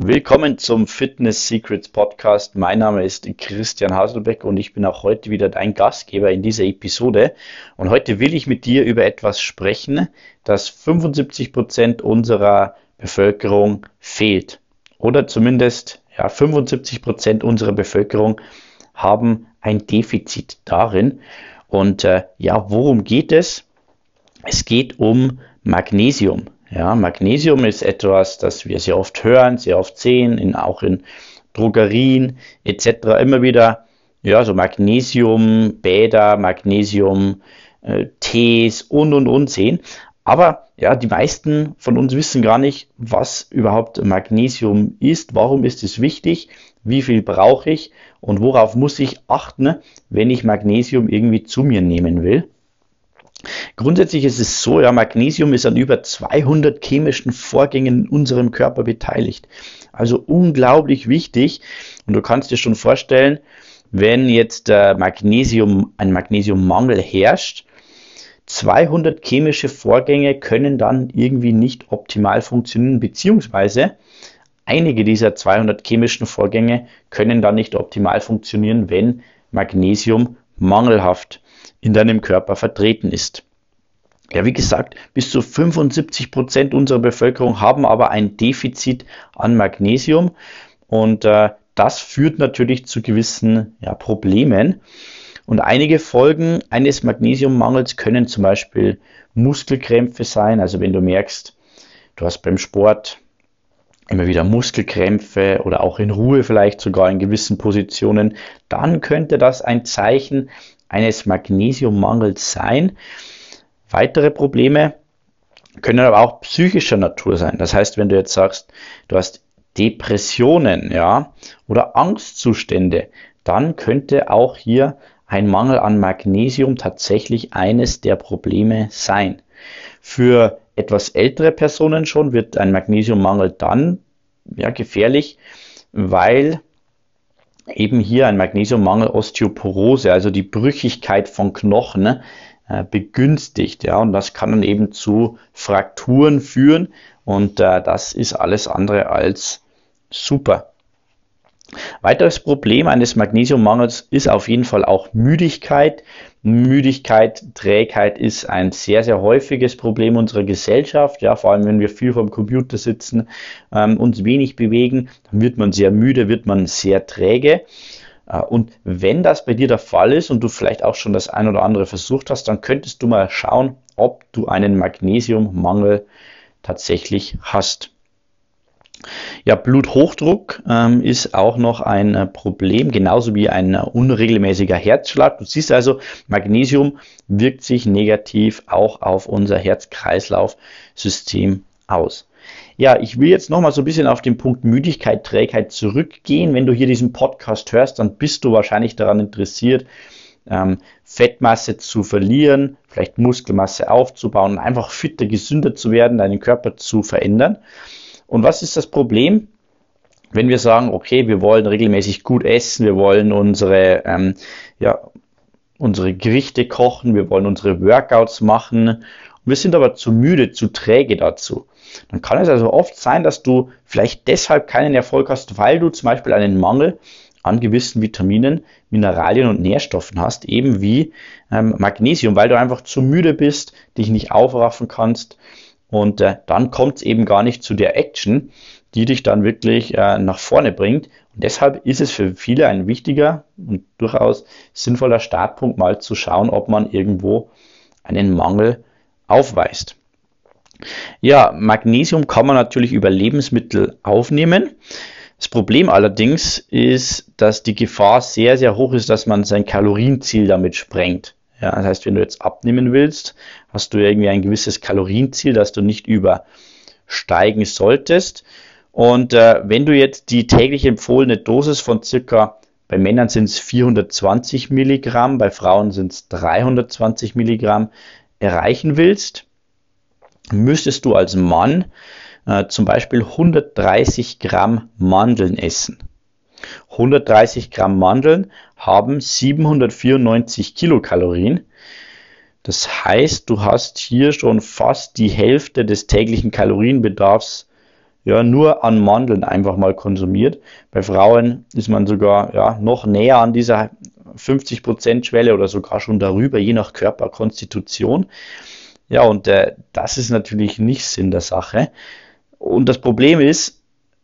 Willkommen zum Fitness Secrets Podcast. Mein Name ist Christian Haselbeck und ich bin auch heute wieder dein Gastgeber in dieser Episode. Und heute will ich mit dir über etwas sprechen, das 75 Prozent unserer Bevölkerung fehlt. Oder zumindest ja, 75 Prozent unserer Bevölkerung haben ein Defizit darin. Und äh, ja, worum geht es? Es geht um Magnesium. Ja, Magnesium ist etwas, das wir sehr oft hören, sehr oft sehen, in, auch in Drogerien etc. Immer wieder, ja, so Magnesium äh, Tees und und und sehen. Aber ja, die meisten von uns wissen gar nicht, was überhaupt Magnesium ist, warum ist es wichtig, wie viel brauche ich und worauf muss ich achten, wenn ich Magnesium irgendwie zu mir nehmen will. Grundsätzlich ist es so, ja, Magnesium ist an über 200 chemischen Vorgängen in unserem Körper beteiligt. Also unglaublich wichtig. Und du kannst dir schon vorstellen, wenn jetzt äh, Magnesium, ein Magnesiummangel herrscht, 200 chemische Vorgänge können dann irgendwie nicht optimal funktionieren, beziehungsweise einige dieser 200 chemischen Vorgänge können dann nicht optimal funktionieren, wenn Magnesium mangelhaft in deinem Körper vertreten ist. Ja, wie gesagt, bis zu 75 Prozent unserer Bevölkerung haben aber ein Defizit an Magnesium und äh, das führt natürlich zu gewissen ja, Problemen. Und einige Folgen eines Magnesiummangels können zum Beispiel Muskelkrämpfe sein. Also wenn du merkst, du hast beim Sport immer wieder Muskelkrämpfe oder auch in Ruhe vielleicht sogar in gewissen Positionen, dann könnte das ein Zeichen eines Magnesiummangels sein. Weitere Probleme können aber auch psychischer Natur sein. Das heißt, wenn du jetzt sagst, du hast Depressionen, ja, oder Angstzustände, dann könnte auch hier ein Mangel an Magnesium tatsächlich eines der Probleme sein. Für etwas ältere Personen schon wird ein Magnesiummangel dann ja, gefährlich, weil eben hier ein Magnesiummangel Osteoporose, also die Brüchigkeit von Knochen, äh, begünstigt. Ja, und das kann dann eben zu Frakturen führen und äh, das ist alles andere als super. Weiteres Problem eines Magnesiummangels ist auf jeden Fall auch Müdigkeit. Müdigkeit, Trägheit ist ein sehr, sehr häufiges Problem unserer Gesellschaft. Ja, vor allem wenn wir viel vom Computer sitzen, ähm, uns wenig bewegen, dann wird man sehr müde, wird man sehr träge. Äh, und wenn das bei dir der Fall ist und du vielleicht auch schon das ein oder andere versucht hast, dann könntest du mal schauen, ob du einen Magnesiummangel tatsächlich hast. Ja, Bluthochdruck ähm, ist auch noch ein äh, Problem, genauso wie ein äh, unregelmäßiger Herzschlag. Du siehst also, Magnesium wirkt sich negativ auch auf unser Herz-Kreislauf-System aus. Ja, ich will jetzt nochmal so ein bisschen auf den Punkt Müdigkeit, Trägheit zurückgehen. Wenn du hier diesen Podcast hörst, dann bist du wahrscheinlich daran interessiert, ähm, Fettmasse zu verlieren, vielleicht Muskelmasse aufzubauen einfach fitter, gesünder zu werden, deinen Körper zu verändern. Und was ist das Problem? Wenn wir sagen, okay, wir wollen regelmäßig gut essen, wir wollen unsere, ähm, ja, unsere Gerichte kochen, wir wollen unsere Workouts machen, wir sind aber zu müde, zu träge dazu. Dann kann es also oft sein, dass du vielleicht deshalb keinen Erfolg hast, weil du zum Beispiel einen Mangel an gewissen Vitaminen, Mineralien und Nährstoffen hast, eben wie ähm, Magnesium, weil du einfach zu müde bist, dich nicht aufraffen kannst und äh, dann kommt es eben gar nicht zu der Action, die dich dann wirklich äh, nach vorne bringt. Und deshalb ist es für viele ein wichtiger und durchaus sinnvoller Startpunkt, mal zu schauen, ob man irgendwo einen Mangel aufweist. Ja, Magnesium kann man natürlich über Lebensmittel aufnehmen. Das Problem allerdings ist, dass die Gefahr sehr, sehr hoch ist, dass man sein Kalorienziel damit sprengt. Ja, das heißt, wenn du jetzt abnehmen willst, hast du irgendwie ein gewisses Kalorienziel, das du nicht übersteigen solltest. Und äh, wenn du jetzt die täglich empfohlene Dosis von circa, bei Männern sind es 420 Milligramm, bei Frauen sind es 320 Milligramm, erreichen willst, müsstest du als Mann äh, zum Beispiel 130 Gramm Mandeln essen. 130 Gramm Mandeln haben 794 Kilokalorien. Das heißt, du hast hier schon fast die Hälfte des täglichen Kalorienbedarfs ja, nur an Mandeln einfach mal konsumiert. Bei Frauen ist man sogar ja, noch näher an dieser 50% Schwelle oder sogar schon darüber, je nach Körperkonstitution. Ja, und äh, das ist natürlich nicht Sinn der Sache. Und das Problem ist,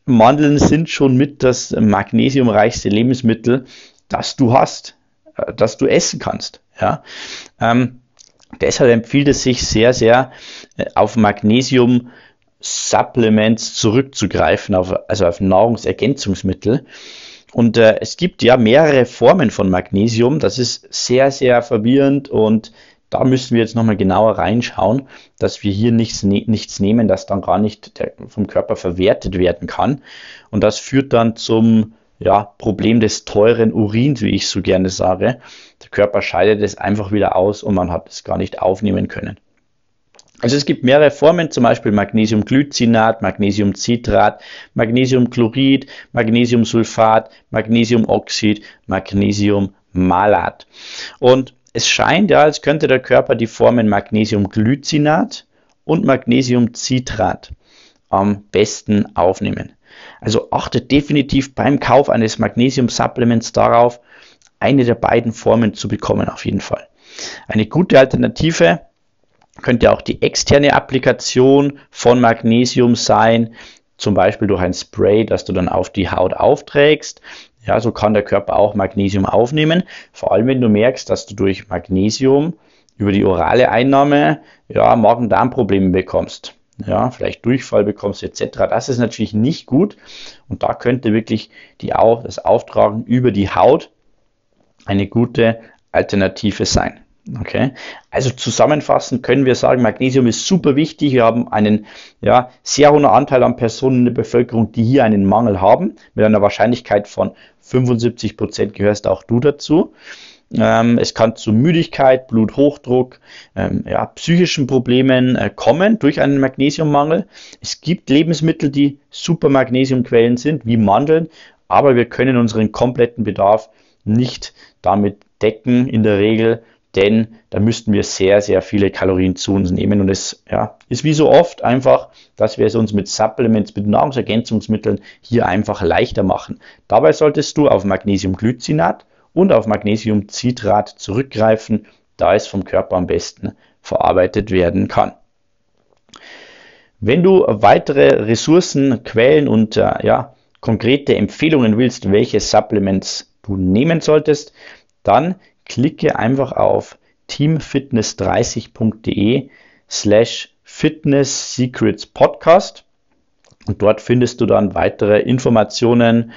Mandeln sind schon mit das magnesiumreichste Lebensmittel, das du hast, äh, das du essen kannst. Ja. Ähm, deshalb empfiehlt es sich sehr, sehr äh, auf Magnesium Supplements zurückzugreifen, auf, also auf Nahrungsergänzungsmittel. Und äh, es gibt ja mehrere Formen von Magnesium. Das ist sehr, sehr verwirrend und da müssen wir jetzt nochmal genauer reinschauen, dass wir hier nichts, ne nichts nehmen, das dann gar nicht vom Körper verwertet werden kann. Und das führt dann zum ja, Problem des teuren Urins, wie ich so gerne sage. Der Körper scheidet es einfach wieder aus und man hat es gar nicht aufnehmen können. Also es gibt mehrere Formen, zum Beispiel Magnesiumglycinat, Magnesiumcitrat, Magnesiumchlorid, Magnesiumsulfat, Magnesiumoxid, Magnesiummalat. Und es scheint ja, als könnte der Körper die Formen Magnesiumglycinat und Magnesiumcitrat am besten aufnehmen. Also achtet definitiv beim Kauf eines Magnesium-Supplements darauf, eine der beiden Formen zu bekommen, auf jeden Fall. Eine gute Alternative könnte auch die externe Applikation von Magnesium sein, zum Beispiel durch ein Spray, das du dann auf die Haut aufträgst. Ja, so kann der Körper auch Magnesium aufnehmen. Vor allem, wenn du merkst, dass du durch Magnesium über die orale Einnahme ja, Magen-Darm-Probleme bekommst. Ja, vielleicht Durchfall bekommst etc. Das ist natürlich nicht gut. Und da könnte wirklich die, das Auftragen über die Haut eine gute Alternative sein. Okay, also zusammenfassend können wir sagen, Magnesium ist super wichtig. Wir haben einen ja, sehr hohen Anteil an Personen in der Bevölkerung, die hier einen Mangel haben. Mit einer Wahrscheinlichkeit von 75 Prozent gehörst auch du dazu. Ähm, es kann zu Müdigkeit, Bluthochdruck, ähm, ja, psychischen Problemen äh, kommen durch einen Magnesiummangel. Es gibt Lebensmittel, die super Magnesiumquellen sind, wie Mandeln, aber wir können unseren kompletten Bedarf nicht damit decken in der Regel denn da müssten wir sehr, sehr viele Kalorien zu uns nehmen. Und es ja, ist wie so oft einfach, dass wir es uns mit Supplements, mit Nahrungsergänzungsmitteln hier einfach leichter machen. Dabei solltest du auf Magnesiumglycinat und auf Magnesiumcitrat zurückgreifen, da es vom Körper am besten verarbeitet werden kann. Wenn du weitere Ressourcen, Quellen und äh, ja, konkrete Empfehlungen willst, welche Supplements du nehmen solltest, dann klicke einfach auf teamfitness30.de slash Fitness Secrets Podcast und dort findest du dann weitere Informationen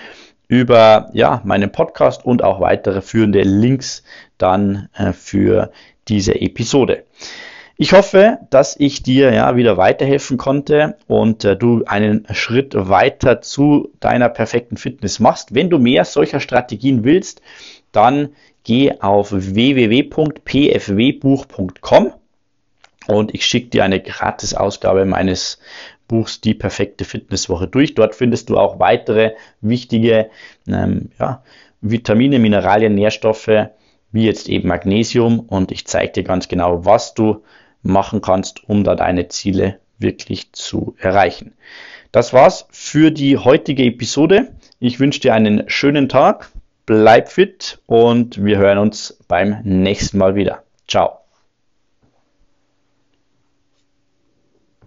über ja, meinen Podcast und auch weitere führende Links dann äh, für diese Episode. Ich hoffe, dass ich dir ja wieder weiterhelfen konnte und äh, du einen Schritt weiter zu deiner perfekten Fitness machst. Wenn du mehr solcher Strategien willst, dann geh auf www.pfwbuch.com und ich schicke dir eine Gratis-Ausgabe meines Buchs Die perfekte Fitnesswoche durch. Dort findest du auch weitere wichtige ähm, ja, Vitamine, Mineralien, Nährstoffe, wie jetzt eben Magnesium und ich zeige dir ganz genau, was du machen kannst, um da deine Ziele wirklich zu erreichen. Das war's für die heutige Episode. Ich wünsche dir einen schönen Tag bleib fit und wir hören uns beim nächsten Mal wieder. Ciao.